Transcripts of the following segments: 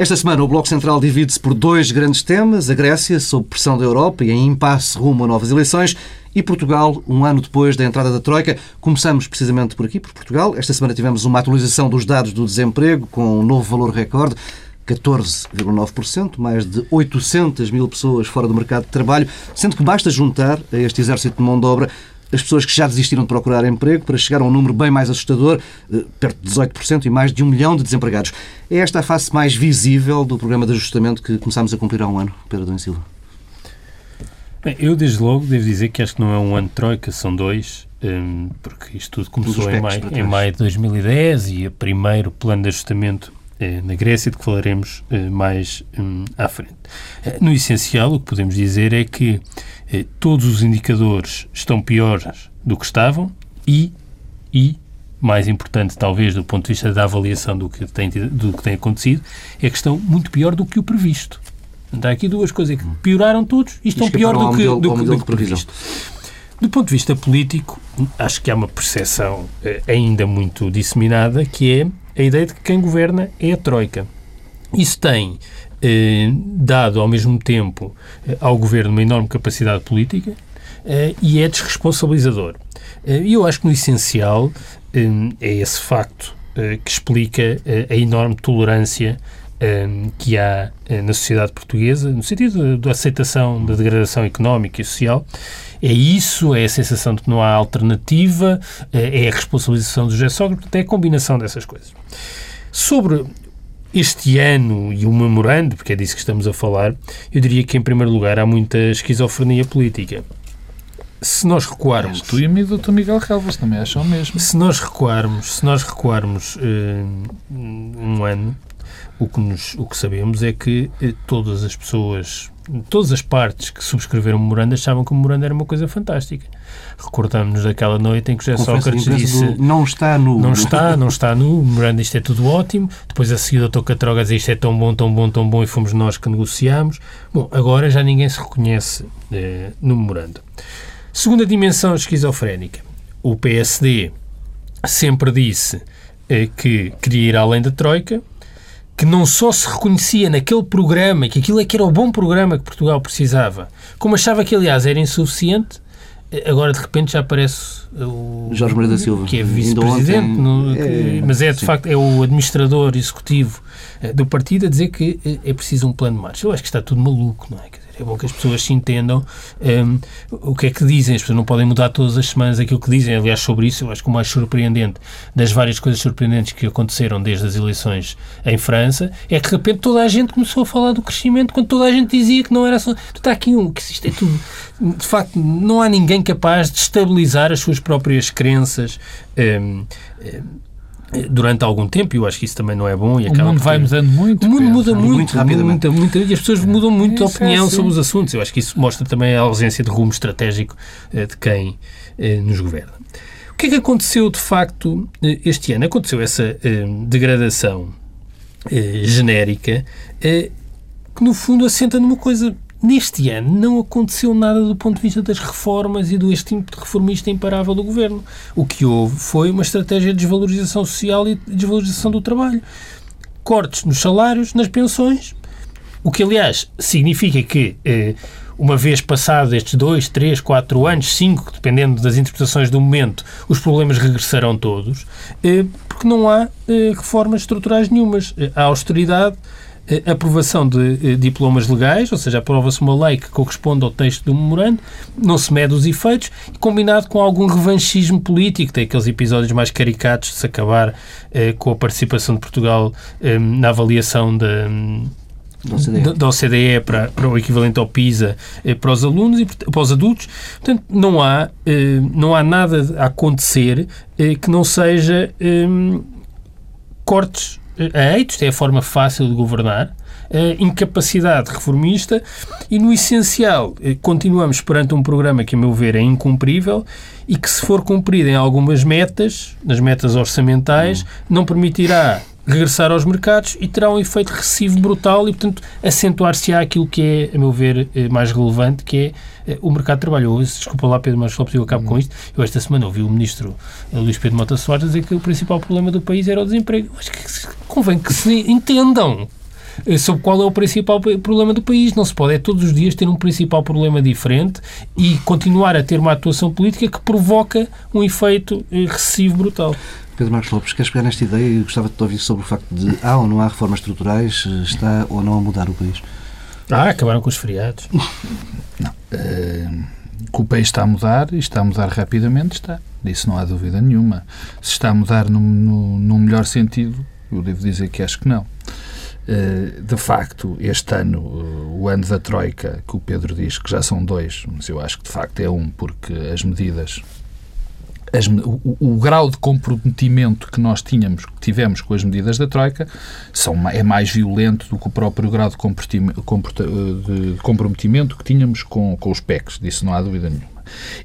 Esta semana o Bloco Central divide-se por dois grandes temas: a Grécia, sob pressão da Europa e em impasse rumo a novas eleições, e Portugal, um ano depois da entrada da Troika. Começamos precisamente por aqui, por Portugal. Esta semana tivemos uma atualização dos dados do desemprego com um novo valor recorde. 14,9%, mais de 800 mil pessoas fora do mercado de trabalho, sendo que basta juntar a este exército de mão de obra as pessoas que já desistiram de procurar emprego para chegar a um número bem mais assustador, eh, perto de 18% e mais de um milhão de desempregados. É esta a face mais visível do programa de ajustamento que começámos a cumprir há um ano, Pedro Domingos Silva? Bem, eu desde logo devo dizer que acho que não é um ano de troika, são dois, hum, porque isto tudo começou em maio, em maio de 2010 e o primeiro plano de ajustamento na Grécia, de que falaremos eh, mais hum, à frente. No essencial, o que podemos dizer é que eh, todos os indicadores estão piores do que estavam e, e mais importante, talvez, do ponto de vista da avaliação do que tem, do que tem acontecido, é que estão muito pior do que o previsto. Há aqui duas coisas que pioraram todos e estão pior do que, do, do, do que previsto. Do ponto de vista político, acho que há uma percepção eh, ainda muito disseminada que é a ideia de que quem governa é a Troika. Isso tem eh, dado ao mesmo tempo eh, ao governo uma enorme capacidade política eh, e é desresponsabilizador. Eh, e eu acho que no essencial eh, é esse facto eh, que explica a enorme tolerância que há na sociedade portuguesa, no sentido da aceitação da degradação económica e social. É isso, é a sensação de que não há alternativa, é a responsabilização do José Sócrates, é a combinação dessas coisas. Sobre este ano e o memorando, porque é disso que estamos a falar, eu diria que, em primeiro lugar, há muita esquizofrenia política. Se nós recuarmos... Tu e o Dr. Miguel Relvas também acham mesmo. Se nós recuarmos, se nós recuarmos uh, um ano, o que, nos, o que sabemos é que uh, todas as pessoas, todas as partes que subscreveram o memorando achavam que o memorando era uma coisa fantástica Recordamos-nos daquela noite em que José Sócrates disse do, não está nu. Não está, não está nu, Miranda, isto é tudo ótimo. Depois a seguir o Dr. Catroga diz isto é tão bom, tão bom, tão bom e fomos nós que negociámos. Bom, agora já ninguém se reconhece eh, no memorando. Segunda dimensão esquizofrénica. O PSD sempre disse eh, que queria ir além da Troika, que não só se reconhecia naquele programa, que aquilo é que era o bom programa que Portugal precisava, como achava que, aliás, era insuficiente, Agora, de repente, já aparece o... Jorge Moreira da Silva. Que é vice-presidente, é, mas é, de sim. facto, é o administrador executivo eh, do partido a dizer que eh, é preciso um plano de marcha. Eu acho que está tudo maluco, não é? É bom que as pessoas se entendam um, o que é que dizem. As pessoas não podem mudar todas as semanas aquilo que dizem. Aliás, sobre isso, eu acho que o mais surpreendente das várias coisas surpreendentes que aconteceram desde as eleições em França é que, de repente, toda a gente começou a falar do crescimento quando toda a gente dizia que não era só. Está aqui um. que isto é tudo. De facto, não há ninguém capaz de estabilizar as suas próprias crenças. Um, um, durante algum tempo, e eu acho que isso também não é bom. E o mundo vai mudando muito. O mundo muda muito, muito rapidamente. Muito, muito, e as pessoas mudam muito isso a opinião é sobre os assuntos. Eu acho que isso mostra também a ausência de rumo estratégico eh, de quem eh, nos governa. O que é que aconteceu, de facto, eh, este ano? Aconteceu essa degradação genérica que, no fundo, assenta numa coisa Neste ano não aconteceu nada do ponto de vista das reformas e do instinto reformista imparável do governo. O que houve foi uma estratégia de desvalorização social e desvalorização do trabalho. Cortes nos salários, nas pensões, o que, aliás, significa que, eh, uma vez passados estes dois, três, quatro anos, cinco, dependendo das interpretações do momento, os problemas regressarão todos, eh, porque não há eh, reformas estruturais nenhumas. A austeridade aprovação de eh, diplomas legais, ou seja, aprova-se uma lei que corresponde ao texto do memorando, não se mede os efeitos, combinado com algum revanchismo político, tem aqueles episódios mais caricatos de se acabar eh, com a participação de Portugal eh, na avaliação da da OCDE, da OCDE para, para, o equivalente ao PISA eh, para os alunos e para os adultos. Portanto, não há, eh, não há nada a acontecer eh, que não seja cortes a eitos, é a forma fácil de governar, a incapacidade reformista. E, no essencial, eh, continuamos perante um programa que, a meu ver, é incumprível e que, se for cumprido em algumas metas, nas metas orçamentais, não permitirá regressar aos mercados e terá um efeito recessivo brutal e, portanto, acentuar-se-á aquilo que é, a meu ver, eh, mais relevante, que é eh, o mercado de trabalho. Eu, desculpa lá, Pedro, mas só possível acabo com isto. Eu esta semana ouvi o ministro eh, Luís Pedro Mota Soares dizer que o principal problema do país era o desemprego. Acho que convém que se entendam. sobre qual é o principal problema do país. Não se pode é todos os dias ter um principal problema diferente e continuar a ter uma atuação política que provoca um efeito recessivo brutal. Pedro Marcos Lopes, queres pegar nesta ideia e gostava de te ouvir sobre o facto de há ou não há reformas estruturais, está ou não a mudar o país? Ah, acabaram com os feriados. Não. Uh, que o país está a mudar e está a mudar rapidamente, está. Disso não há dúvida nenhuma. Se está a mudar no, no, no melhor sentido, eu devo dizer que acho que não. Uh, de facto, este ano, uh, o ano da Troika, que o Pedro diz que já são dois, mas eu acho que de facto é um, porque as medidas as, o, o, grau de comprometimento que nós tínhamos, que tivemos com as medidas da Troika são, é mais violento do que o próprio grau de comprometimento que tínhamos com, com os PECs, disso não há dúvida nenhuma.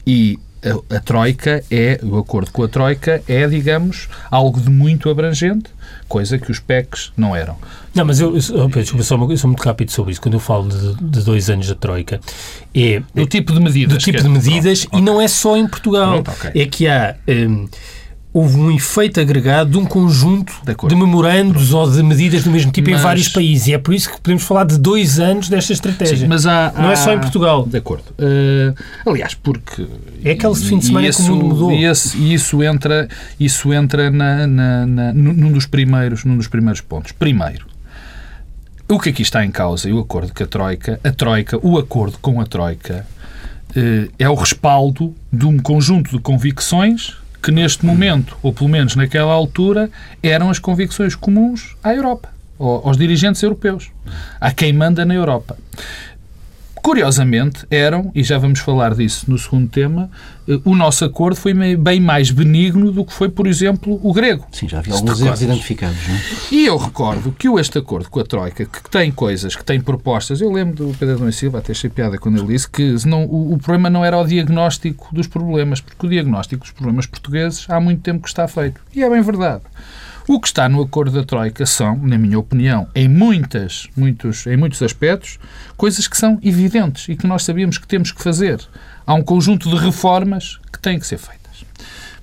E a, a, Troika é, o acordo com a Troika é, digamos, algo de muito abrangente, coisa que os PECs não eram. Não, mas eu, eu, desculpa, só uma, eu sou muito rápido sobre isso. Quando eu falo de, de dois anos da Troika, é. Do tipo de medidas. Do tipo de medidas, pronto, e okay. não é só em Portugal. Pronto, okay. É que há. Um, houve um efeito agregado de um conjunto de, de memorandos Pronto. ou de medidas do mesmo tipo mas, em vários países. E é por isso que podemos falar de dois anos desta estratégia. Sim, mas há, Não há, é só em Portugal. De acordo. Uh, aliás, porque... É aquele fim de semana isso, que o mundo mudou. E esse, isso entra, isso entra na, na, na, num, dos primeiros, num dos primeiros pontos. Primeiro, o que aqui está em causa e o acordo com a Troika, a Troika, o acordo com a Troika, uh, é o respaldo de um conjunto de convicções que neste momento, ou pelo menos naquela altura, eram as convicções comuns à Europa, aos dirigentes europeus, a quem manda na Europa. Curiosamente, eram, e já vamos falar disso no segundo tema, eh, o nosso acordo foi bem mais benigno do que foi, por exemplo, o grego. Sim, já havia alguns erros identificados. Não é? E eu recordo que este acordo com a Troika, que tem coisas, que tem propostas, eu lembro do Pedro Adão Silva, até achei piada quando ele disse que não, o, o, problema não era o diagnóstico dos problemas, porque o diagnóstico dos problemas portugueses há muito tempo que está feito. E é bem verdade. O que está no acordo da Troika são, na minha opinião, em, muitas, muitos, em muitos aspectos, coisas que são evidentes e que nós sabíamos que temos que fazer. Há um conjunto de reformas que têm que ser feitas.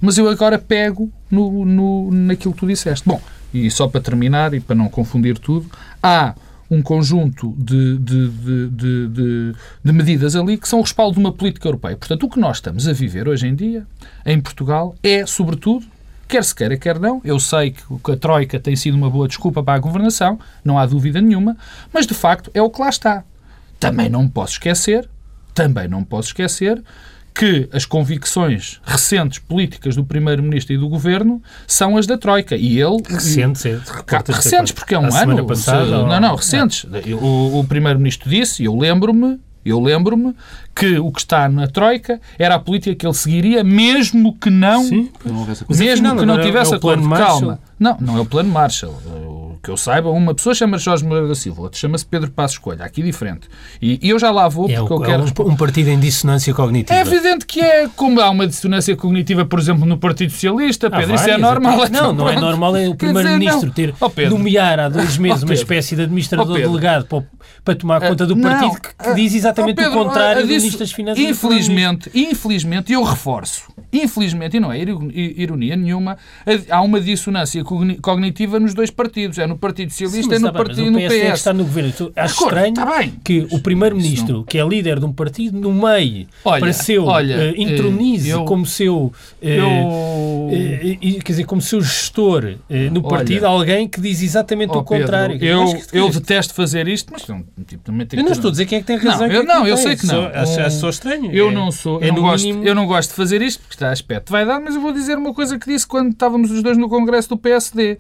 Mas eu agora pego no, no, naquilo que tu disseste. Bom, e só para terminar e para não confundir tudo, há um conjunto de, de, de, de, medidas ali que são o respaldo de uma política europeia. Portanto, o que nós estamos a viver hoje em dia, em Portugal, é, sobretudo, quer se queira, quer não. Eu sei que a Troika tem sido uma boa desculpa para a governação, não há dúvida nenhuma, mas de facto é o que lá está. Também não posso esquecer, também não posso esquecer que as convicções recentes políticas do Primeiro-Ministro e do Governo são as da Troika. E ele... Recentes, é, recentes, porque é um ano. Passada, não, não, recentes. O, o Primeiro-Ministro disse, e eu lembro-me, eu lembro-me que o que está na Troika era a política que ele seguiria, mesmo que não, Sim, mesmo que não tivesse é acordo. Calma. Não, não é o plano Marshall que eu saiba, uma pessoa chama-se Jorge Moreira da Silva, outra chama-se Pedro Passos Coelho. Aqui diferente. E, e, eu já lá vou é porque é eu quero... Um, um partido em dissonância cognitiva. É evidente que é. Como há uma dissonância cognitiva, por exemplo, no Partido Socialista, ah, Pedro, isso é normal. Não, não é normal é o Primeiro-Ministro ter oh, nomear há dois meses oh, uma espécie de administrador oh, delegado para, para tomar conta do partido não, que, que, diz exatamente oh, Pedro, o contrário do Ministro das Finanças. Infelizmente, infelizmente, eu reforço, infelizmente, e não é ironia nenhuma, há uma dissonância cognitiva nos dois partidos. É no Partido Socialista é no partido no PS. É que está no governo. Acho estranho tá que o primeiro-ministro, que é líder de um partido, no meio, olha, para seu olha, uh, intronize eu, como seu uh, eu, uh, quer dizer, como seu gestor no partido, olha, alguém que diz exatamente oh, o contrário. Pedro, eu, eu detesto fazer isto, mas tipo, também Eu não estou a dizer quem é que tem razão. Não, eu, não, eu sei que não. Acho, acho só estranho. Eu é, não sou, é eu, não gosto, mínimo... eu não gosto de fazer isto, porque está a aspecto vai dar, mas eu vou dizer uma coisa que disse quando estávamos os dois no Congresso do PSD.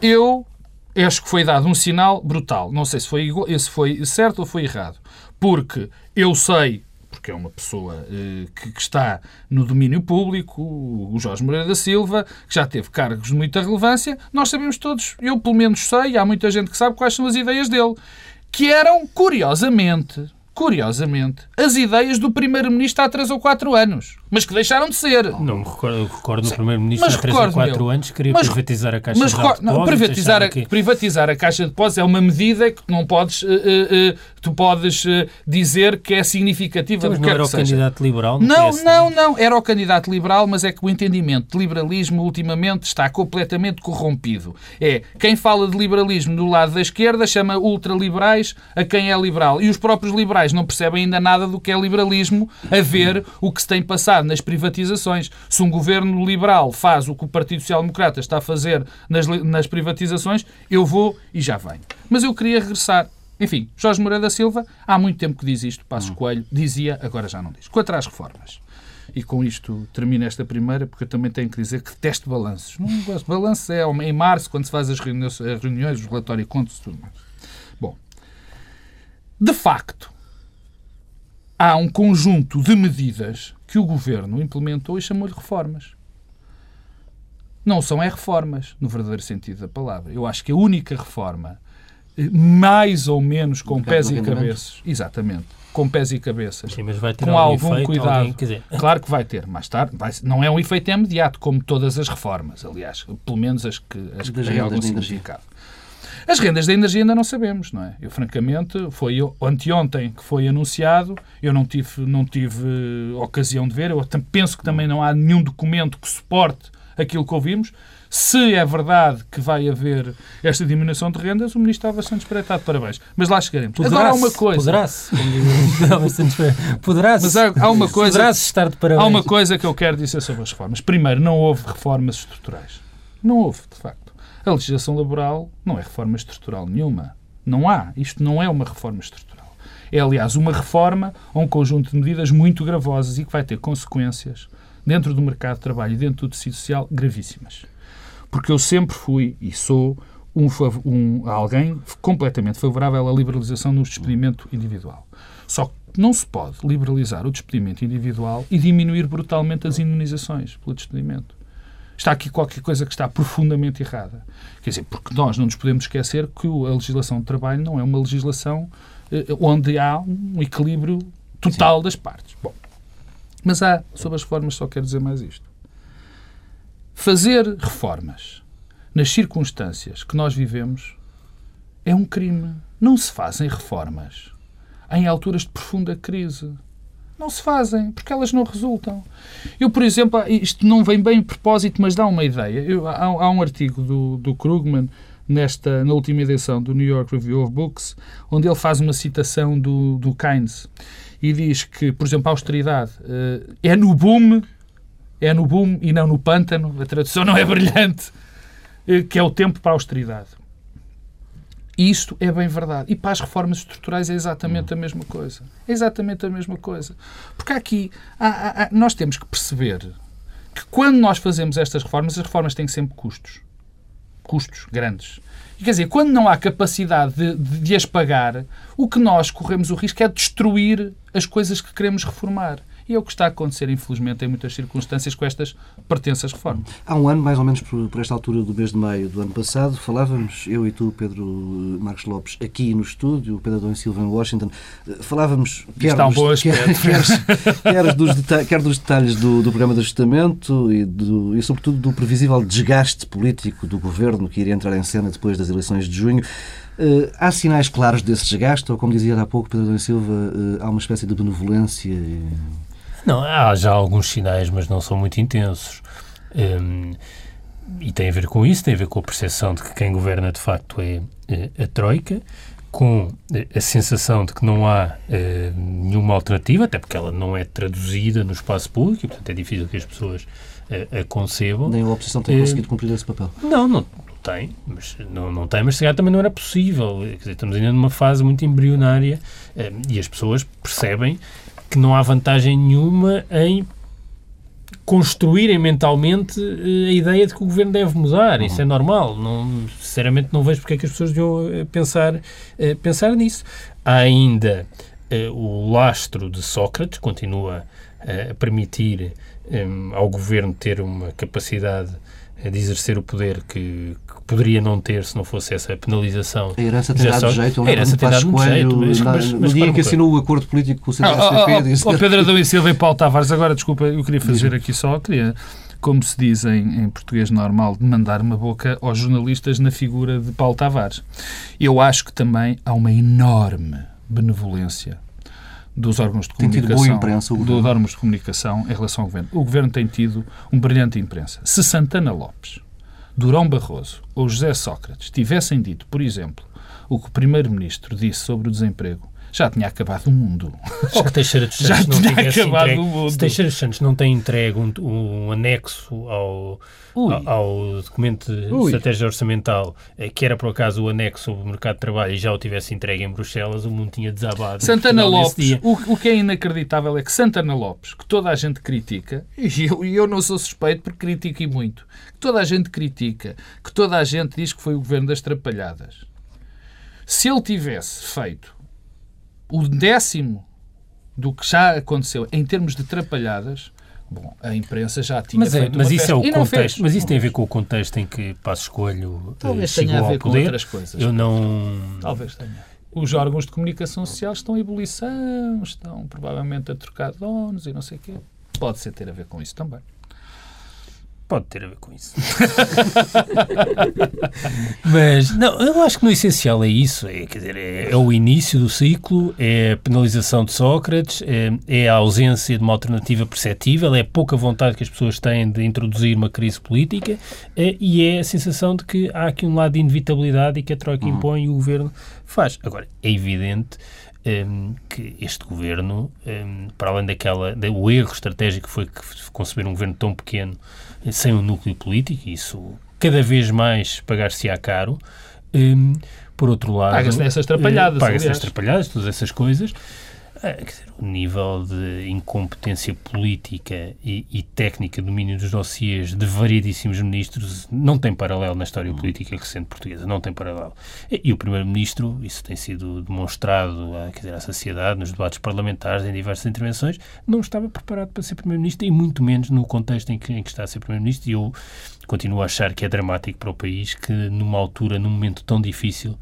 Eu acho que foi dado um sinal brutal. Não sei se foi, se foi certo ou foi errado. Porque eu sei, porque é uma pessoa eh, que, que, está no domínio público, o Jorge Moreira da Silva, que já teve cargos de muita relevância, nós sabemos todos, eu pelo menos sei, há muita gente que sabe quais são as ideias dele, que eram, curiosamente, curiosamente, as ideias do Primeiro-Ministro há três ou quatro anos. Mas que deixaram de ser. Não me recordo, recordo do Primeiro-Ministro há 3 ou 4 anos queria mas, privatizar a Caixa mas, de Depósitos. Não, privatizar, a, que... privatizar a Caixa de Depósitos é uma medida que não podes, uh, uh, tu podes uh, dizer que é significativa. Mas não era o seja. candidato liberal? Não, não, não, era o candidato liberal, mas é que o entendimento de liberalismo ultimamente está completamente corrompido. É, quem fala de liberalismo do lado da esquerda chama ultraliberais a quem é liberal. E os próprios liberais não percebem ainda nada do que é liberalismo a ver o que se tem passado nas privatizações. Se um governo liberal faz o que o Partido Social Democrata está a fazer nas, nas privatizações, eu vou e já venho. Mas eu queria regressar. Enfim, Jorge Moreira da Silva, há muito tempo que diz isto, Passos hum. Coelho, dizia, agora já não diz. Quanto às reformas. E com isto termino esta primeira, porque eu também tenho que dizer que detesto balanços. Não gosto. Balanço é em março, quando se faz as reuniões, as reuniões os relatórios e contos tudo mais. Bom, de facto, há um conjunto de medidas que o governo implementou e chamou-lhe reformas. Não são é reformas, no verdadeiro sentido da palavra. Eu acho que a única reforma, eh, mais ou menos com pés e cabeças, exatamente, com pés e cabeças, Sim, mas vai ter com algum efeito, cuidado. Alguém, dizer... Claro que vai ter, mais tarde. Vai, não é um efeito imediato, como todas as reformas, aliás, pelo menos as que, as que têm algum significado. As rendas da energia ainda não sabemos, não é? Eu, francamente, foi anteontem que foi anunciado, eu não tive, não tive ocasião de ver, eu penso que também não há nenhum documento que suporte aquilo que ouvimos. Se é verdade que vai haver esta diminuição de rendas, o Ministro estava bastante espreitado. Parabéns. Mas lá chegaremos. Poderá Agora há uma coisa. Poderá-se. Poderá-se. Mas há, há uma coisa. Poderá-se estar de parabéns. Há uma coisa que eu quero dizer sobre as reformas. Primeiro, não houve reformas estruturais. Não houve, de facto. A legislação laboral não é reforma estrutural nenhuma. Não há. Isto não é uma reforma estrutural. É, aliás, uma reforma a um conjunto de medidas muito gravosas e que vai ter consequências dentro do mercado de trabalho e dentro do tecido social gravíssimas. Porque eu sempre fui e sou um, um, alguém completamente favorável à liberalização no despedimento individual. Só que não se pode liberalizar o despedimento individual e diminuir brutalmente as indenizações pelo despedimento está aqui qualquer coisa que está profundamente errada. Quer dizer, porque nós não nos podemos esquecer que a legislação de trabalho não é uma legislação eh, onde há um equilíbrio total Sim. das partes. Bom, mas há, sobre as reformas, só quero dizer mais isto. Fazer reformas nas circunstâncias que nós vivemos é um crime. Não se fazem reformas em alturas de profunda crise. Não se fazem, porque elas não resultam. Eu, por exemplo, isto não vem bem a propósito, mas dá uma ideia. Eu, há, há, um artigo do, do Krugman, nesta, na última edição do New York Review of Books, onde ele faz uma citação do, do Keynes e diz que, por exemplo, a austeridade uh, é no boom, é no boom e não no pântano, a tradução não é brilhante, uh, que é o tempo para a austeridade. Isto é bem verdade. E para as reformas estruturais é exatamente a mesma coisa. É exatamente a mesma coisa. Porque aqui há, há, nós temos que perceber que quando nós fazemos estas reformas, as reformas têm sempre custos. Custos grandes. E, quer dizer, quando não há capacidade de, de, de as pagar, o que nós corremos o risco é destruir as coisas que queremos reformar. E é o que está a acontecer, infelizmente, em muitas circunstâncias com estas pertenças reformas. Há um ano, mais ou menos por, por, esta altura do mês de maio do ano passado, falávamos, eu e tu, Pedro Marcos Lopes, aqui no estúdio, o Pedro Adão Silva em Washington, eh, falávamos quer, dos, um quer, quer, quer, dos detalhes, quer dos detalhes do, do programa de ajustamento e, do, e, sobretudo, do previsível desgaste político do governo que iria entrar em cena depois das eleições de junho. Uh, há sinais claros desse desgaste, ou como dizia há pouco Pedro Adão Silva, uh, há uma espécie de benevolência? E... Não, há já alguns sinais, mas não são muito intensos. Um, e tem a ver com isso, tem a ver com a percepção de que quem governa de facto é, é a Troika, com a sensação de que não há uh, nenhuma alternativa, até porque ela não é traduzida no espaço público, e portanto é difícil que as pessoas uh, a concebam. Nem a oposição tem conseguido cumprir esse papel. Não, não, tem, mas não, não tem, mas se também não era possível. Quer dizer, estamos ainda numa fase muito embrionária e as pessoas percebem que não há vantagem nenhuma em construírem mentalmente eh, a ideia de que o governo deve mudar. Uhum. Isso é normal. Não, sinceramente, não vejo porque é que as pessoas deviam eh, pensar, eh, pensar nisso. Há ainda o lastro de Sócrates, continua a permitir ao governo ter uma capacidade de exercer o poder que, que poderia não ter se não fosse essa penalização. A herança tem dado jeito. A herança tem dado muito jeito. Mas, mas, mas, no dia em que assinou o acordo político com o CDS-PP... Oh, oh, oh, oh, Pedro Adão e Silva e Paulo Tavares, agora, desculpa, eu queria fazer aqui só, queria como se diz em, em, português normal, de mandar uma boca aos jornalistas na figura de Paulo Tavares. Eu acho que também há uma enorme benevolência dos órgãos de comunicação, imprensa, dos órgãos de comunicação em relação ao governo. O governo tem tido um brilhante imprensa. Se Santana Lopes, Durão Barroso ou José Sócrates tivessem dito, por exemplo, o que o primeiro-ministro disse sobre o desemprego já tinha acabado o mundo. Ou que Teixeira dos Santos já não tinha acabado entregue, o mundo. Se Teixeira dos Santos não tem entregue um, um anexo ao, ao, ao, documento de Ui. estratégia orçamental, eh, que era por acaso o anexo sobre o mercado de trabalho, e já o tivesse entregue em Bruxelas, o mundo tinha desabado. Santana Lopes, o, o, que é inacreditável é que Santana Lopes, que toda a gente critica, e eu, eu não sou suspeito porque critico e muito, que toda a gente critica, que toda a gente diz que foi o governo das trapalhadas. Se ele tivesse feito o décimo do que já aconteceu em termos de trapalhadas, bom, a imprensa já tinha mas é, feito mas isso festa. é o contexto, mas isso tem a ver com o contexto em que Passo Escolho Talvez chegou tenha a ver com outras coisas. Eu não... Talvez tenha. Os órgãos de comunicação social estão em ebulição, estão provavelmente a trocar donos e não sei o quê. Pode ser ter a ver com isso também. Pode ter a ver com isso. Mas, não, eu acho que no essencial é isso. É, quer dizer, é, é o início do ciclo, é a penalização de Sócrates, é, é, a ausência de uma alternativa perceptível, é a pouca vontade que as pessoas têm de introduzir uma crise política é, e é a sensação de que há aqui um lado de inevitabilidade e que a Troika uhum. impõe e o Governo faz. Agora, é evidente um, que este governo, um, para além daquela, do erro estratégico que foi conceber um governo tão pequeno sem um núcleo político, isso cada vez mais pagar-se-á caro. Um, por outro lado... Paga-se nessas atrapalhadas, Paga-se nessas atrapalhadas, todas essas coisas. Ah, quer dizer, o nível de incompetência política e, e, técnica, domínio dos dossiês de variedíssimos ministros não tem paralelo na história política recente portuguesa, não tem paralelo. E, e o Primeiro-Ministro, isso tem sido demonstrado a, quer dizer, à sociedade, nos debates parlamentares, em diversas intervenções, não estava preparado para ser Primeiro-Ministro e muito menos no contexto em que, em que está a ser Primeiro-Ministro e eu continuo a achar que é dramático para o país que numa altura, num momento tão difícil,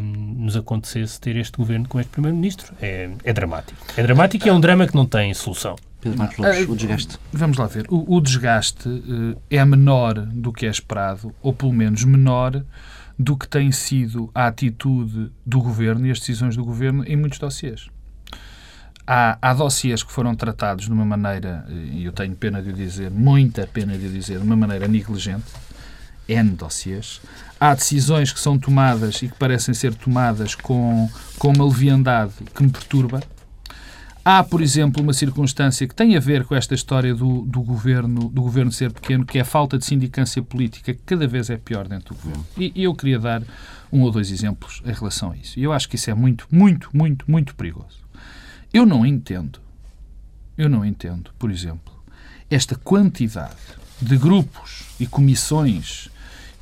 nos acontecesse ter este governo com este primeiro-ministro. É, é dramático. É dramático e é um drama que não tem solução. Pedro Marcos Lopes, o desgaste. Vamos lá ver. O, o desgaste uh, é menor do que é esperado, ou pelo menos menor do que tem sido a atitude do governo e as decisões do governo em muitos dossiês. Há, há dossiês que foram tratados de uma maneira, e eu tenho pena de o dizer, muita pena de o dizer, de uma maneira negligente, N dossiês. Há decisões que são tomadas e que parecem ser tomadas com, com uma leviandade que me perturba. Há, por exemplo, uma circunstância que tem a ver com esta história do, do, governo, do governo ser pequeno, que é a falta de sindicância política, que cada vez é pior dentro do governo. E, e eu queria dar um ou dois exemplos em relação a isso. E eu acho que isso é muito, muito, muito, muito perigoso. Eu não entendo, eu não entendo, por exemplo, esta quantidade de grupos e comissões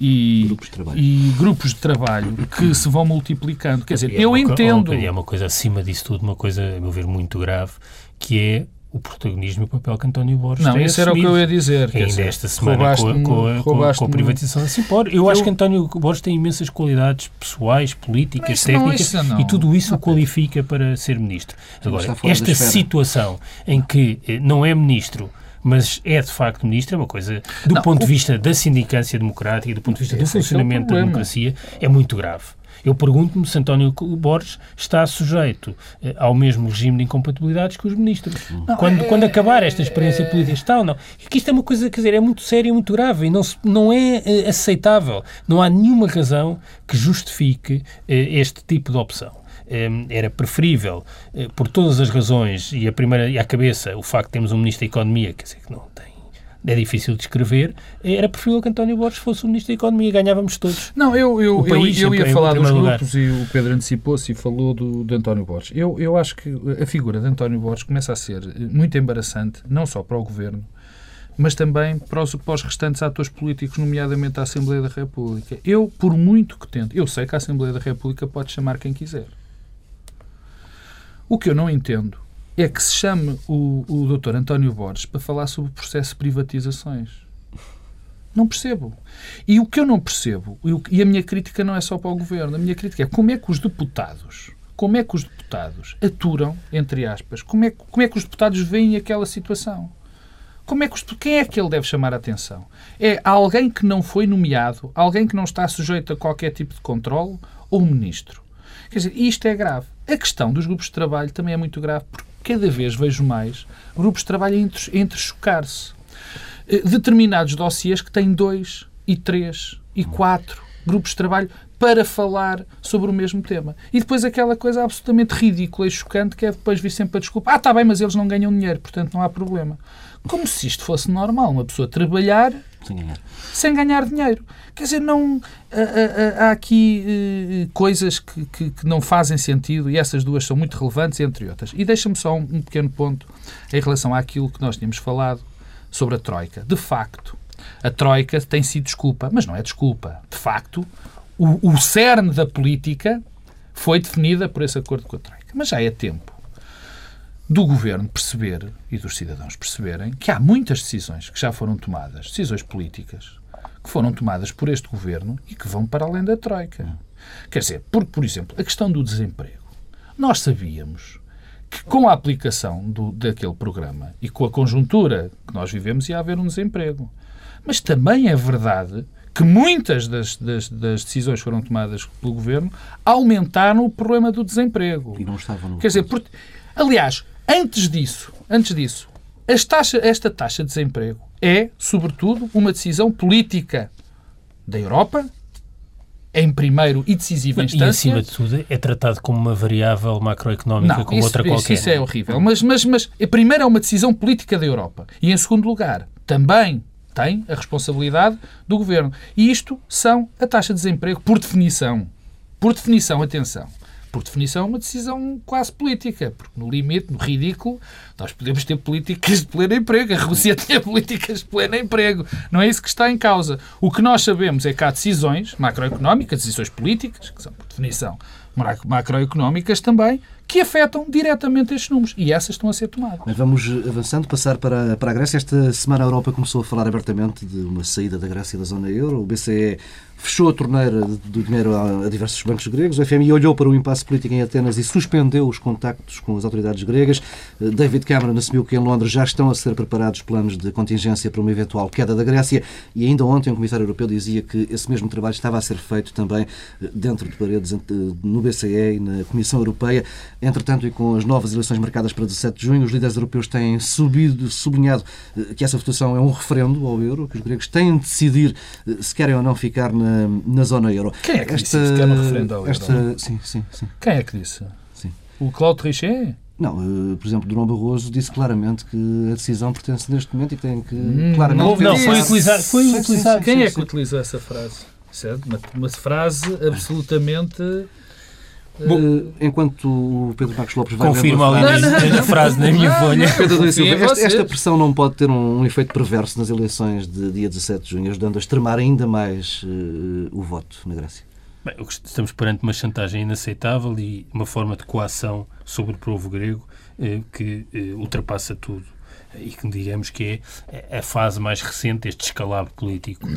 e grupos, e grupos de trabalho que se vão multiplicando. Quer dizer, é eu entendo. E é uma coisa acima disso tudo, uma coisa, a meu ver, muito grave, que é o protagonismo e o papel que António Borges Não, tem isso era o que eu ia dizer. Ainda dizer, esta semana com a, com, a, com, a, com a privatização da Simpor. Eu, eu, acho que António Borges tem imensas qualidades pessoais, políticas, técnicas não, e tudo isso o qualifica para ser ministro. Agora, esta situação em que eh, não é ministro mas é de facto ministro, é uma coisa, do não, ponto o... de vista da sindicância democrática do ponto de vista do é funcionamento é da democracia, é muito grave. Eu pergunto-me se António Borges está sujeito eh, ao mesmo regime de incompatibilidades que os ministros. Não, quando, é, quando acabar esta experiência é, política, está ou não? Porque isto é uma coisa, quer dizer, é muito séria e muito grave e não, se, não é eh, aceitável. Não há nenhuma razão que justifique eh, este tipo de opção era preferível, por todas as razões, e a primeira e à cabeça, o facto de termos um Ministro da Economia, quer dizer, que não tem é difícil de escrever, era preferível que António Borges fosse o Ministro da Economia, ganhávamos todos. Não, eu, eu, país, eu, eu ia falar dos grupos lugar. e o Pedro antecipou-se e falou do, de António Borges. Eu, eu acho que a figura de António Borges começa a ser muito embaraçante, não só para o Governo, mas também para os, para os restantes atores políticos, nomeadamente a Assembleia da República. Eu, por muito que tento, eu sei que a Assembleia da República pode chamar quem quiser. O que eu não entendo é que se chame o, o doutor António Borges para falar sobre o processo de privatizações. Não percebo. E o que eu não percebo, e a minha crítica não é só para o governo, a minha crítica é como é que os deputados, como é que os deputados aturam, entre aspas, como é, como é que os deputados veem aquela situação? Como é que, quem é que ele deve chamar a atenção? É alguém que não foi nomeado, alguém que não está sujeito a qualquer tipo de controle ou um ministro? Quer dizer, isto é grave. A questão dos grupos de trabalho também é muito grave, porque cada vez vejo mais grupos de trabalho entre, entre chocar-se. Eh, determinados dossiês que têm dois e três e quatro grupos de trabalho para falar sobre o mesmo tema. E depois aquela coisa absolutamente ridícula e chocante que é depois vir sempre a desculpa. Ah, está bem, mas eles não ganham dinheiro, portanto não há problema. Como se isto fosse normal, uma pessoa trabalhar sem ganhar, sem ganhar dinheiro. Quer dizer, não, há, há aqui uh, coisas que, que, que, não fazem sentido e essas duas são muito relevantes, entre outras. E deixa-me só um, um pequeno ponto em relação àquilo que nós tínhamos falado sobre a Troika. De facto, a Troika tem sido desculpa, mas não é desculpa. De facto, o, o cerne da política foi definida por esse acordo com a Troika. Mas já é tempo do governo perceber e dos cidadãos perceberem que há muitas decisões que já foram tomadas, decisões políticas, que foram tomadas por este governo e que vão para além da Troika. Quer dizer, porque, por exemplo, a questão do desemprego. Nós sabíamos que com a aplicação do, daquele programa e com a conjuntura que nós vivemos ia haver um desemprego. Mas também é verdade que muitas das, das, das, decisões foram tomadas pelo governo aumentaram o problema do desemprego. E não estavam no. Quer dizer, por, aliás, antes disso, antes disso, taxa, esta taxa de desemprego é, sobretudo, uma decisão política da Europa, em primeiro e decisiva instância. E, acima de tudo, é tratado como uma variável macroeconómica não, como isso, outra isso, qualquer. Isso é horrível. Mas, mas, mas, primeiro, é uma decisão política da Europa. E, em segundo lugar, também tem a responsabilidade do governo. E isto são a taxa de desemprego, por definição. Por definição, atenção por definição, uma decisão quase política, porque no limite, no ridículo, nós podemos ter políticas de pleno emprego. A Rússia tinha políticas de pleno emprego. Não é isso que está em causa. O que nós sabemos é que há decisões macroeconómicas, decisões políticas, que são, por definição, macroeconómicas também, que afetam diretamente estes números. E essas estão a ser tomadas. Mas vamos avançando, passar para, para a Grécia. Esta semana a Europa começou a falar abertamente de uma saída da Grécia da zona euro. O BCE fechou a torneira do dinheiro a, diversos bancos gregos. O FMI olhou para o impasse político em Atenas e suspendeu os contactos com as autoridades gregas. Eh, David Cameron assumiu que em Londres já estão a ser preparados planos de contingência para uma eventual queda da Grécia e ainda ontem o Comissário Europeu dizia que esse mesmo trabalho estava a ser feito também eh, dentro de paredes no BCE e na Comissão Europeia. Entretanto, e com as novas eleições marcadas para 17 de junho, os líderes europeus têm subido, sublinhado eh, que essa votação é um referendo ao euro, que os gregos têm de decidir se querem ou não ficar na na, zona euro. Quem é que esta, disse isso, que era um referendo ao esta, euro? Sim, sim, sim. Quem é que disse? Sim. O Claude Trichet? Não, uh, por exemplo, Durão Barroso disse claramente que a decisão pertence neste momento e tem que hum, claramente... Não, não foi utilizado. Foi utilizado. Quem é que utilizou essa frase? Certo? Uma, uma frase absolutamente Bom, uh, enquanto o Pedro Marcos Lopes vai confirma ali a frase na minha folha. Pedro Silva, esta, esta, pressão não pode ter um, um, efeito perverso nas eleições de dia 17 de junho, ajudando a extremar ainda mais uh, o voto na Grécia? Bem, estamos perante uma chantagem inaceitável e uma forma de coação sobre o povo grego uh, que ultrapassa tudo e que digamos que é a fase mais recente deste escalado político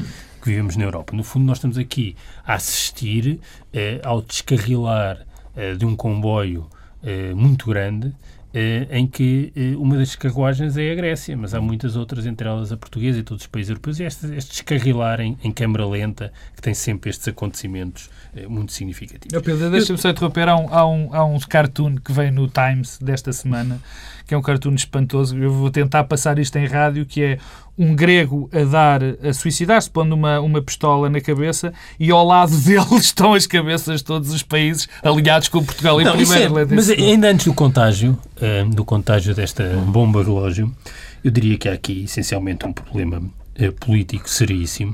que vivemos na Europa. No fundo, nós estamos aqui a assistir eh, ao descarrilar eh, de um comboio eh, muito grande eh, em que eh, uma das carruagens é a Grécia, mas há muitas outras, entre elas a portuguesa e todos os países europeus, e este, este descarrilar em, em câmara lenta, que tem sempre estes acontecimentos eh, muito significativos. Pedro, deixa-me só interromper, há um, há, um, há um cartoon que vem no Times desta semana, que é um cartoon espantoso, eu vou tentar passar isto em rádio, que é um grego a dar a suicidar-se, pondo uma, uma pistola na cabeça, e ao lado dele estão as cabeças de todos os países alinhados com Portugal em Não, primeiro. É, mas ainda antes do contágio, uh, do contágio desta bomba relógio, eu diria que há aqui essencialmente um problema uh, político seríssimo.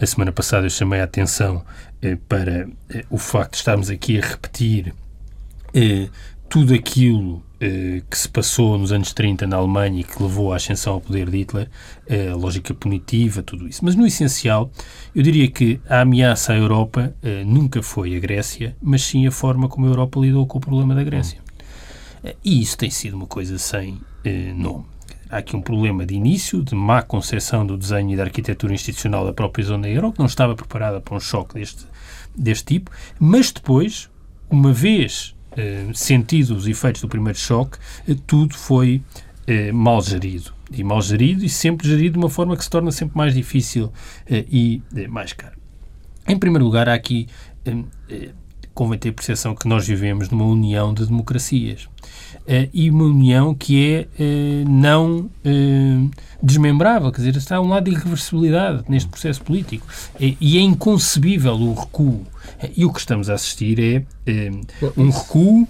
A semana passada eu chamei a atenção uh, para o facto de estarmos aqui a repetir tudo aquilo eh, que se passou nos anos 30 na Alemanha e que levou à ascensão ao poder de Hitler, eh, a lógica punitiva, tudo isso. Mas no essencial, eu diria que a ameaça à Europa eh, nunca foi a Grécia, mas sim a forma como a Europa lidou com o problema da Grécia. E isso tem sido uma coisa sem nome. há aqui um problema de início, de má concepção do desenho e da arquitetura institucional da própria zona euro, que não estava preparada para um choque deste, deste tipo, mas depois, uma vez eh, sentidos os efeitos do primeiro choque, eh, tudo foi eh, mal gerido. E mal gerido e sempre gerido de uma forma que se torna sempre mais difícil e mais caro. Em primeiro lugar, há aqui convém ter percepção que nós vivemos numa união de democracias. Uh, e uma união que é uh, não uh, desmembrável, quer dizer, está a um lado de irreversibilidade neste processo político. e é inconcebível o recuo. e o que estamos a assistir é um recuo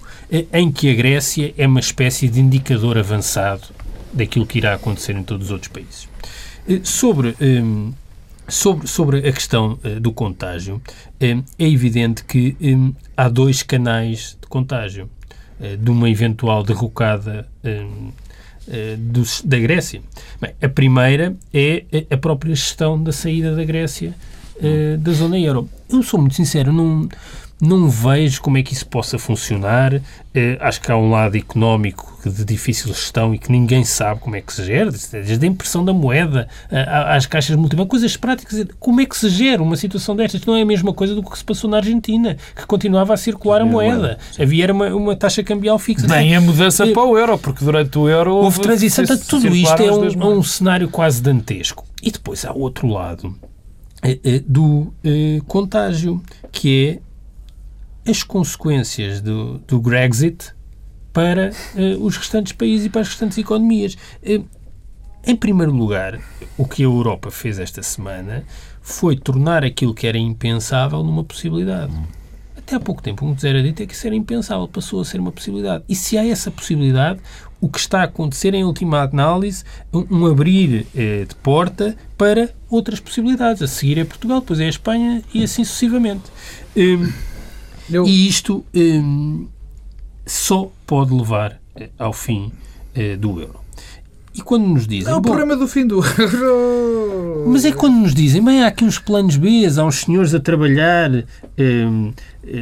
em que a Grécia é uma espécie de indicador avançado daquilo que irá acontecer em todos os outros países. sobre. Sobre, sobre a questão do contágio, é evidente que há dois canais de contágio. Uh, de uma eventual derrocada um, dos, da Grécia. Bem, a primeira é a própria gestão da saída da Grécia da zona euro. Eu sou muito sincero, não não vejo como é que isso possa funcionar. Eh, acho que há um lado económico de difícil gestão e que ninguém sabe como é que se gera, desde a impressão da moeda às caixas multibanco, coisas práticas. Como é que se gera uma situação destas? Não é a mesma coisa do que se passou na Argentina, que continuava a circular a moeda. Havia uma, uma taxa cambial fixa. Nem a mudança para o euro, porque durante o euro houve, houve transição. Portanto, tudo isto é um, um cenário quase dantesco. E depois há outro lado é, é, do é, contágio, que é as consequências do, do Brexit para uh, os restantes países e para as restantes economias. Uh, em primeiro lugar, o que a Europa fez esta semana foi tornar aquilo que era impensável numa possibilidade. Até há pouco tempo, como era dito, é que isso era impensável, passou a ser uma possibilidade. E se há essa possibilidade, o que está a acontecer em última análise, um, um abrir eh, de porta para outras possibilidades. A seguir é Portugal, depois é a Espanha e assim sucessivamente. Um, E isto hum, só pode levar eh, ao fim uh, do euro. E quando nos dizem. É o problema do fim do euro. Mas é quando nos dizem, bem, há aqui uns planos B, há uns senhores a trabalhar hum,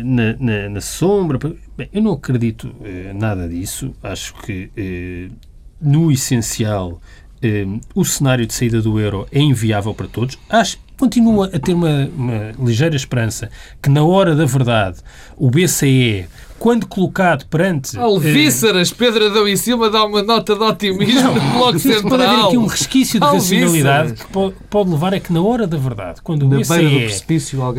na, na, na, sombra. Bem, eu não acredito uh, nada disso. Acho que, uh, no essencial, uh, o cenário de saída do euro é inviável para todos. Acho continua a ter uma, uma ligeira esperança que, na hora da verdade, o BCE quando colocado perante... Alvíceras, eh, Pedro Adão e Silva dá uma nota de otimismo não, no Bloco Central. Pode haver aqui um resquício de racionalidade que pode, pode, levar a que, na hora da verdade, quando o BCE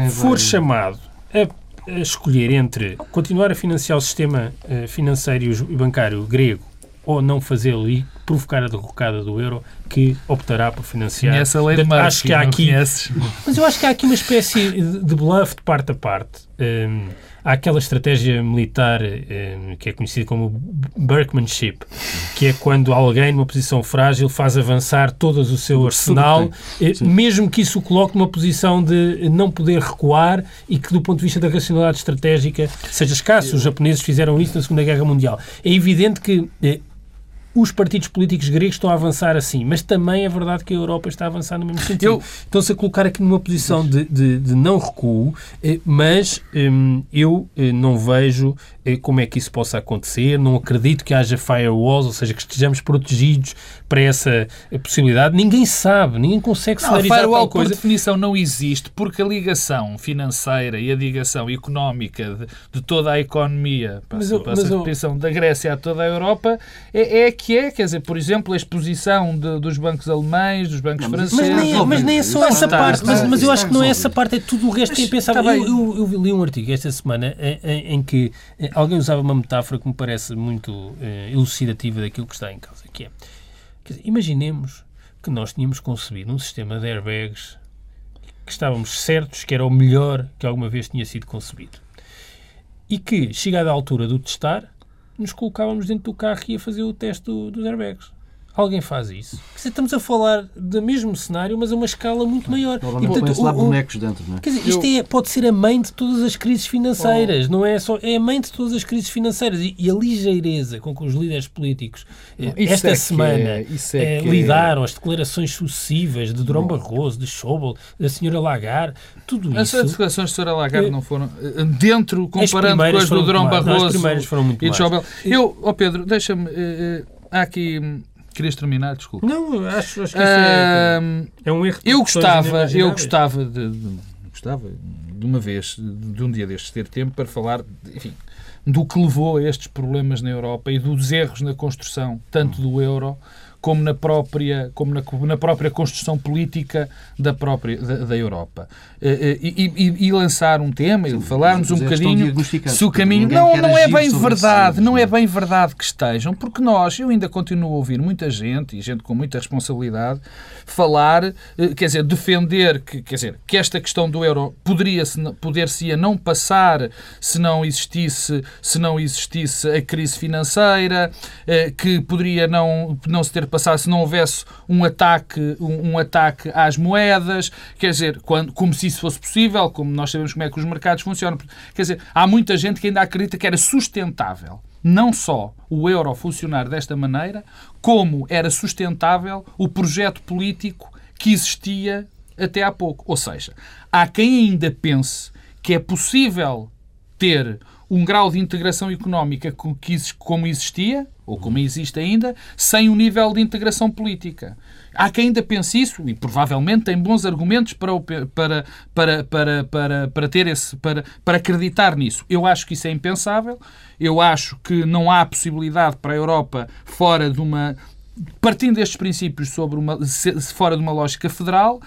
for vai... chamado a, a, escolher entre continuar a financiar o sistema uh, financeiro e bancário grego ou não fazê-lo e provocar a derrocada do euro, que optará por financiar. Conhece a lei de Murphy, acho que há aqui, Mas eu acho que há aqui uma espécie de bluff de parte a parte. Um, há aquela estratégia militar um, que é conhecida como Berkmanship, que é quando alguém numa posição frágil faz avançar todo o seu arsenal, eh, mesmo que isso o coloque numa posição de não poder recuar e que, do ponto de vista da racionalidade estratégica, seja escasso. Os japoneses fizeram isso na Segunda Guerra Mundial. É evidente que eh, os partidos políticos gregos estão a avançar assim, mas também é verdade que a Europa está a avançar no mesmo sentido. Estão-se a colocar aqui numa posição de, de, de não recuo, eh, mas hum, eu eh, não vejo como é que isso possa acontecer, não acredito que haja firewalls, ou seja, que estejamos protegidos para essa possibilidade. Ninguém sabe, ninguém consegue celarizar não, firewall, coisa. por definição, não existe, porque a ligação financeira e a ligação económica de, de toda a economia, para, mas eu, para mas a da Grécia a toda a Europa, é, é que é, quer dizer, por exemplo, a exposição de, dos bancos alemães, dos bancos não, franceses. Mas nem, é, mas nem é só essa está, parte, está, mas, mas, eu acho que não é essa parte, é tudo o resto que é pensável. Eu, eu, eu, li um artigo esta semana em, em, em, que eh, alguém usava uma metáfora que me parece muito eh, elucidativa daquilo que está em causa, que é, dizer, imaginemos que nós tínhamos concebido um sistema de airbags que estávamos certos que era o melhor que alguma vez tinha sido concebido. E que, chegada à altura do testar, nos colocávamos dentro do carro e ia fazer o teste do, dos airbags. Alguém faz isso. Dizer, estamos a falar do mesmo cenário, mas a uma escala muito maior. E, portanto, lá bonecos dentro, não é? Quer dizer, isto é, pode ser a mãe de todas as crises financeiras, não é só. É a mãe de todas as crises financeiras. E, e a ligeireza com que os líderes políticos eh, esta é semana é, é, é lidaram, as declarações sucessivas de Durão Barroso, de Schauble, da senhora Lagarde, tudo isso. As declarações da senhora Lagarde não foram. Eh, dentro, comparando com as do Durão Barroso. Não, as primeiras foram muito e de Schauble. Eu, ó oh Pedro, deixa-me. Uh, há aqui Querias terminar? Desculpa. Não, acho, acho que isso é, é um erro. Eu gostava, eu gostava de, de, gostava de uma vez, de um dia destes, ter tempo para falar, enfim, do que levou a estes problemas na Europa e dos erros na construção, tanto do euro como na própria, como na, na própria construção política da própria da, da Europa. Eh, eh, e, e, e, lançar um tema e falarmos um bocadinho se o caminho. Não, não é bem verdade, não é bem verdade que estejam, porque nós, eu ainda continuo a ouvir muita gente, e gente com muita responsabilidade, falar, eh, quer dizer, defender que, quer dizer, que esta questão do euro poderia poder-se não passar se não existisse, se não existisse a crise financeira, que poderia não, não se ter passado se não houvesse um ataque, um, um, ataque às moedas, quer dizer, quando, como se isso fosse possível, como nós sabemos como é que os mercados funcionam. Quer dizer, há muita gente que ainda acredita que era sustentável não só o euro funcionar desta maneira, como era sustentável o projeto político que existia até há pouco. Ou seja, há quem ainda pense que é possível ter um grau de integração económica como existia, ou como existe ainda, sem um nível de integração política. Há quem ainda pense isso e provavelmente tem bons argumentos para, para, para, para, para, para ter esse para, para acreditar nisso. Eu acho que isso é impensável. Eu acho que não há possibilidade para a Europa fora de uma partindo destes princípios sobre uma fora de uma lógica federal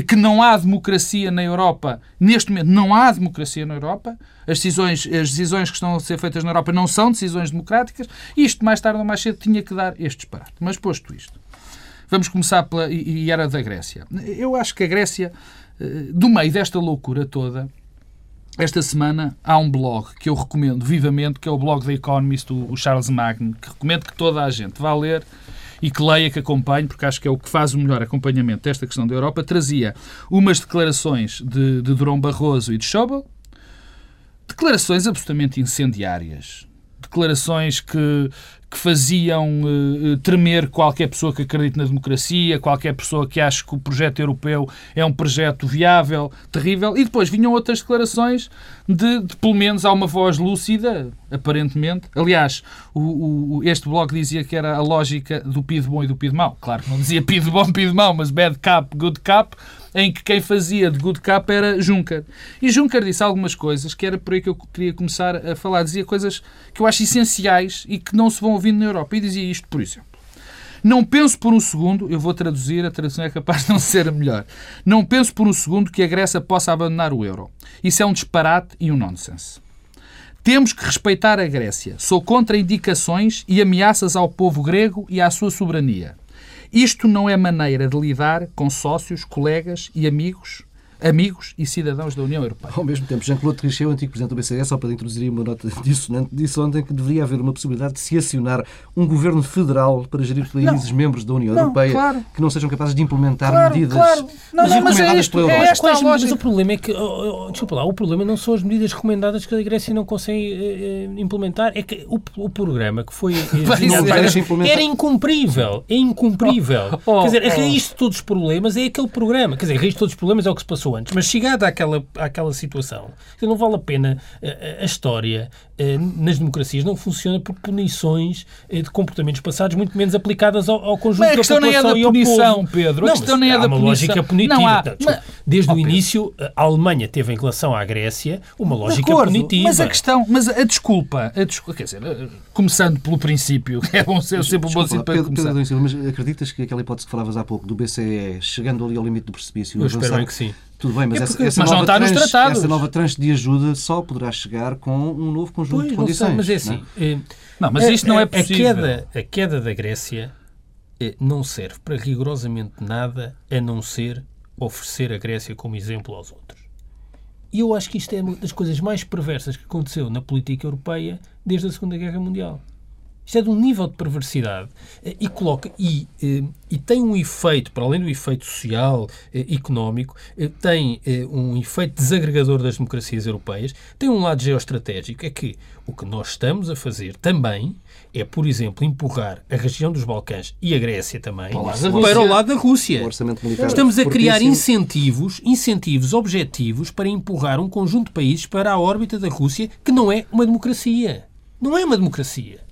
que não há democracia na Europa. Neste momento, não há democracia na Europa. As decisões, as decisões que estão a ser feitas na Europa não são decisões democráticas. E isto, mais tarde ou mais cedo, tinha que dar este disparate. Mas, posto isto, vamos começar pela. E era da Grécia. Eu acho que a Grécia, eh, do meio desta loucura toda, esta semana há um blog que eu recomendo vivamente, que é o blog da Economist, o Charles Magno, que recomendo que toda a gente vá ler e que leia, que acompanhe, porque acho que é o que faz o melhor acompanhamento desta questão da Europa, trazia umas declarações de, de Durão Barroso e de Schäuble, declarações absolutamente incendiárias, declarações que, que faziam uh, tremer qualquer pessoa que acredite na democracia, qualquer pessoa que ache que o projeto europeu é um projeto viável, terrível, e depois vinham outras declarações de, de pelo menos, há uma voz lúcida, aparentemente. Aliás, o, o, este blog dizia que era a lógica do PID bom e do PID mau. Claro que não dizia PID bom, PID mau, mas bad cap, good cap, em que quem fazia de good cap era Juncker. E Juncker disse algumas coisas que era por aí que eu queria começar a falar. Dizia coisas que eu acho essenciais e que não se vão ouvindo na Europa. E dizia isto, por exemplo. Não penso por um segundo, eu vou traduzir, a tradução é capaz de não ser melhor. Não penso por um segundo que a Grécia possa abandonar o euro. Isso é um disparate e um nonsense. Temos que respeitar a Grécia. Sou contra indicações e ameaças ao povo grego e à sua soberania. Isto não é maneira de lidar com sócios, colegas e amigos amigos e cidadãos da União Europeia. Ao mesmo tempo, Jean-Claude Trichet, o antigo Presidente do BCE, só para introduzir uma nota dissonante, disse ontem que deveria haver uma possibilidade de se acionar um governo federal para gerir países não, membros da União não, Europeia claro. que não sejam capazes de implementar claro, medidas claro. Não, não, mas é isto, é esta. Mas o problema é que, oh, oh, desculpa lá, o problema não são as medidas recomendadas que a Grécia não consegue eh, eh implementar, é que o, o programa que foi eh, era incumprível, é incumprível. Oh, Quer dizer, a oh. raiz de todos os problemas é aquele programa. Quer dizer, a raiz de todos os problemas é o que se passou antes, mas chegada àquela, àquela situação. Não vale a pena a, eh, a história eh, nas democracias não funciona por punições eh, de comportamentos passados, muito menos aplicadas ao, ao conjunto mas a questão da nem é da punição, Pedro. Não, a questão nem é da uma punição. lógica punitiva. Não há, mas, Desde oh, o início, a Alemanha teve em relação à Grécia uma lógica acordo, punitiva. Mas a questão, mas a desculpa, a desculpa, quer dizer, começando pelo princípio, que é bom ser sempre um bom sítio para Pedro, começar. Pedro, mas acreditas que aquela hipótese que falavas há pouco do BCE chegando ali ao limite do precipício? Eu espero que sim. Tudo bem, mas, é essa, essa, mas nova tranche, essa nova tranche de ajuda só poderá chegar com um novo conjunto pois, de condições. Sei, mas é assim. Não, é? não mas isto não é possível. A queda, a queda da Grécia eh, não serve para rigorosamente nada a não ser oferecer a Grécia como exemplo aos outros. E eu acho que isto é uma das coisas mais perversas que aconteceu na política europeia desde a Segunda Guerra Mundial. Isto é de um nível de perversidade eh, e coloca e, eh, e tem um efeito, para além do efeito social, eh, económico, tem um efeito desagregador das democracias europeias, tem um lado geoestratégico, é que o que nós estamos a fazer também é, por exemplo, empurrar a região dos Balcãs e a Grécia também para o lado da Rússia. Estamos a criar incentivos, incentivos objetivos para empurrar um conjunto de países para a órbita da Rússia, que não é uma democracia. Não é uma democracia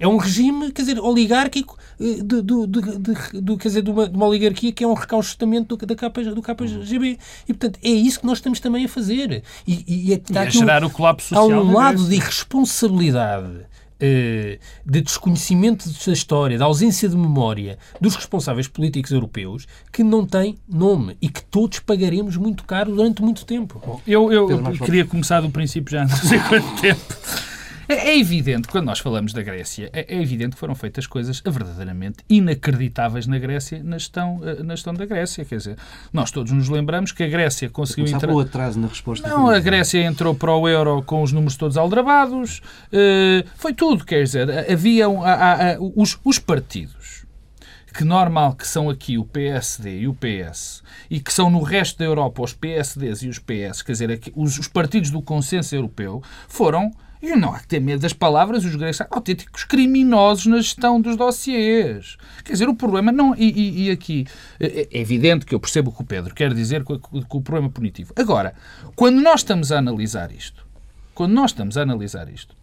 É um regime, quer dizer, oligárquico, eh, de, de, de, de quer dizer, de uma, de uma, oligarquia que é um recauchutamento do, da capa, do KGB. E, portanto, é isso que nós estamos também a fazer. E, e, é, está e a gerar um, o colapso social. Há um lado de irresponsabilidade eh, de desconhecimento da história, da ausência de memória dos responsáveis políticos europeus que não tem nome e que todos pagaremos muito caro durante muito tempo. Eu, eu, eu queria começar do princípio já não sei quanto tempo. É, é evidente, quando nós falamos da Grécia, é, é, evidente que foram feitas coisas verdadeiramente inacreditáveis na Grécia, na gestão, eh, na gestão da Grécia. Quer dizer, nós todos nos lembramos que a Grécia conseguiu entrar. o atraso na resposta. Não, a Grécia entrou para o euro com os números todos aldrabados. Uh, foi tudo, quer dizer, havia os, os partidos que normal que são aqui o PSD e o PS e que são no resto da Europa os PSDs e os PS, quer dizer, os, os partidos do consenso europeu, foram e não há que ter medo das palavras, os gregos são autênticos criminosos na gestão dos dossiês. Quer dizer, o problema não. E, e, e aqui é, é evidente que eu percebo o que o Pedro quer dizer com, com o problema punitivo. Agora, quando nós estamos a analisar isto, quando nós estamos a analisar isto,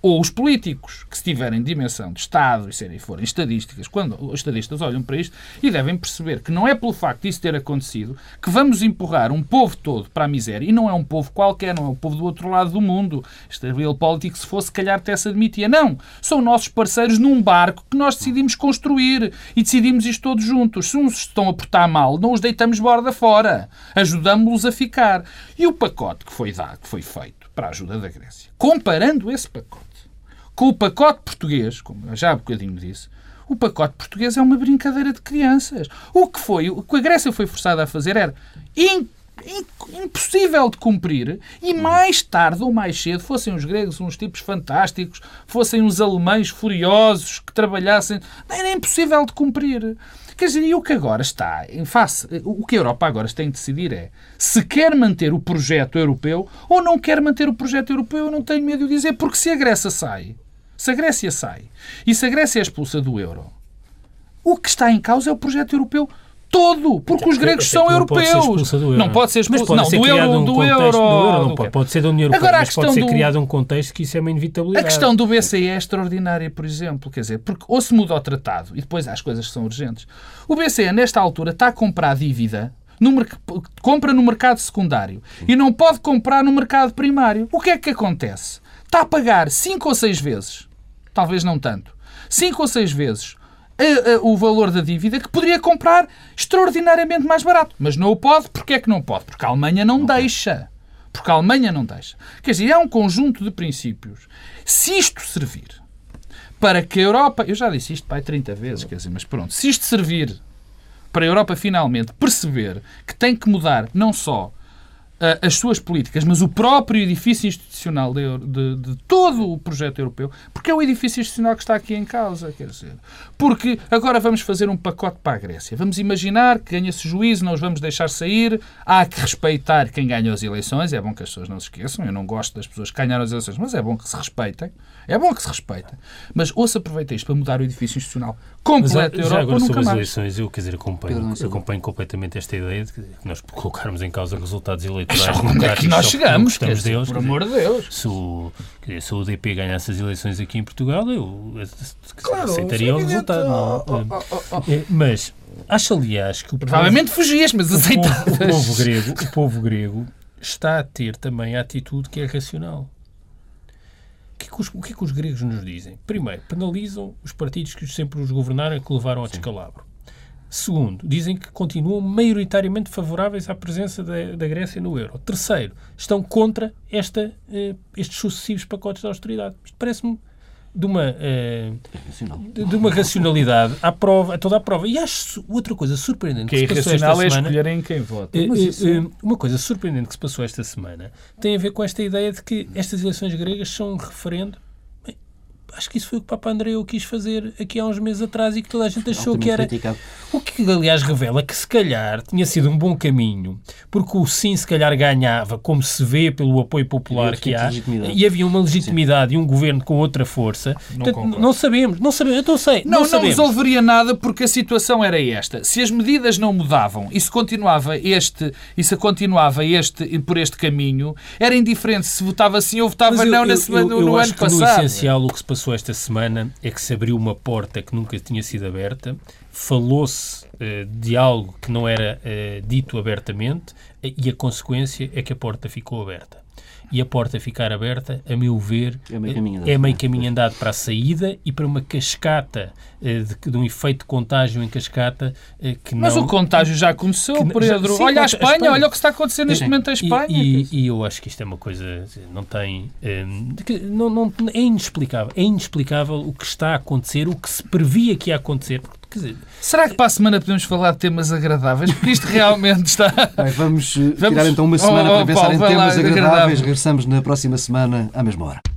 ou os políticos que se tiverem dimensão de Estado e serem, forem estadísticas, quando os estadistas olham para isto e devem perceber que não é pelo facto disso ter acontecido que vamos empurrar um povo todo para a miséria. E não é um povo qualquer, não é o povo do outro lado do mundo. Este real político, se fosse, calhar até se admitia. Não. São nossos parceiros num barco que nós decidimos construir e decidimos isto todos juntos. Se uns estão a portar mal, não os deitamos borda fora. Ajudamos-los a ficar. E o pacote que foi dado, que foi feito, para a ajuda da Grécia. Comparando esse pacote com o pacote português, como já há bocadinho disse, o pacote português é uma brincadeira de crianças. O que foi, o que a Grécia foi forçada a fazer era in, in, impossível de cumprir e mais tarde ou mais cedo, fossem os gregos uns tipos fantásticos, fossem os alemães furiosos que trabalhassem, era impossível de cumprir. Quer dizer, e o que agora está em face, o que a Europa agora tem de decidir é se quer manter o projeto europeu ou não quer manter o projeto europeu, eu não tenho medo de dizer, porque se a Grécia sai, se a Grécia sai e se a Grécia é expulsa do euro, o que está em causa é o projeto europeu todo, porque então, os gregos são europeus. Não pode ser expulso não, do, euro, um do, euro, do euro. Não pode, pode ser da União Europeia, Agora, mas pode ser do... criado um contexto que isso é uma inevitabilidade. A questão do BCE é extraordinária, por exemplo. Quer dizer, porque ou se muda o tratado e depois há as coisas que são urgentes. O BCE, nesta altura, está a comprar dívida no, compra no mercado secundário e não pode comprar no mercado primário. O que é que acontece? Está a pagar 5 ou 6 vezes, talvez não tanto, 5 ou 6 vezes a, a, o valor da dívida que poderia comprar extraordinariamente mais barato. Mas não o pode. Porquê é que não pode? Porque a Alemanha não okay. deixa. Porque a Alemanha não deixa. Quer dizer, é um conjunto de princípios. Se isto servir para que a Europa. Eu já disse isto pai 30 vezes, quer dizer, mas pronto. Se isto servir para a Europa finalmente perceber que tem que mudar não só as suas políticas, mas o próprio edifício institucional de, de, de, todo o projeto europeu, porque é o edifício institucional que está aqui em causa, quer dizer. Porque agora vamos fazer um pacote para a Grécia. Vamos imaginar que ganha-se juízo, não os vamos deixar sair, há que respeitar quem ganhou as eleições, é bom que as pessoas não se esqueçam, eu não gosto das pessoas que ganharam as eleições, mas é bom que se respeitem. É bom que se respeitem. Mas ou se aproveita isto para mudar o edifício institucional completo da Europa agora, sobre as eleições, eu, quer dizer, acompanho, acompanho completamente esta ideia de que nós colocarmos em causa resultados eleitorais é que nós chegamos? Estamos deles, por amor de Deus. Se o, dizer, se o UDP ganhasse as eleições aqui em Portugal, eu claro, aceitaria o resultado. Não, oh, oh, oh, é, mas acho, aliás, que o Provavelmente povo, fugias, mas aceitavas. O povo, grego, o povo grego está a ter também a atitude que é racional. O que, é que, os, o que, é que os gregos nos dizem? Primeiro, penalizam os partidos que sempre os governaram e que levaram ao descalabro. Segundo, dizem que continuam maioritariamente favoráveis à presença da, da Grécia no euro. Terceiro, estão contra esta, eh, estes sucessivos pacotes de austeridade. Isto parece-me de uma, eh, de uma racionalidade à prova, a toda a prova. E acho outra coisa surpreendente que, que é irracional é escolher em quem vota. Eh, uma coisa surpreendente que se passou esta semana tem a ver com esta ideia de que estas eleições gregas são um referendo acho que isso foi o que o Papa Andreu quis fazer aqui há uns meses atrás e que toda a gente achou que era. Criticado. O que, aliás, revela que se calhar tinha sido um bom caminho, porque o sim, se calhar, ganhava, como se vê pelo apoio popular que há, e havia uma legitimidade sim. e um governo com outra força. Não, Portanto, não sabemos, não sabemos, eu não sei. Não, não, não resolveria nada porque a situação era esta. Se as medidas não mudavam e se continuava este, e se continuava este, por este caminho, era indiferente se votava sim ou votava eu, não eu, eu, no, no ano passado. essencial, o que se passou passou esta semana é que se abriu uma porta que nunca tinha sido aberta, falou-se uh, de algo que não era uh, dito abertamente e a consequência é que a porta ficou aberta e a porta ficar aberta, a meu ver, é meio caminho andado, é meio caminho andado para a saída e para uma cascata, eh, de, de um efeito de contágio em cascata eh, que não... Mas o contágio já começou, que, Pedro. Já, sim, olha a Espanha, a Espanha, olha o que está a acontecer neste momento em Espanha. E, e, e, eu acho que isto é uma coisa, não tem... Eh, não, não, é inexplicável. É inexplicável o que está a acontecer, o que se previa que ia acontecer. Será que para a semana podemos falar de temas agradáveis? Porque isto realmente está. Bem, vamos, vamos tirar então uma semana oh, oh, para pensar Paulo, em temas agradáveis. Regressamos na próxima semana, à mesma hora.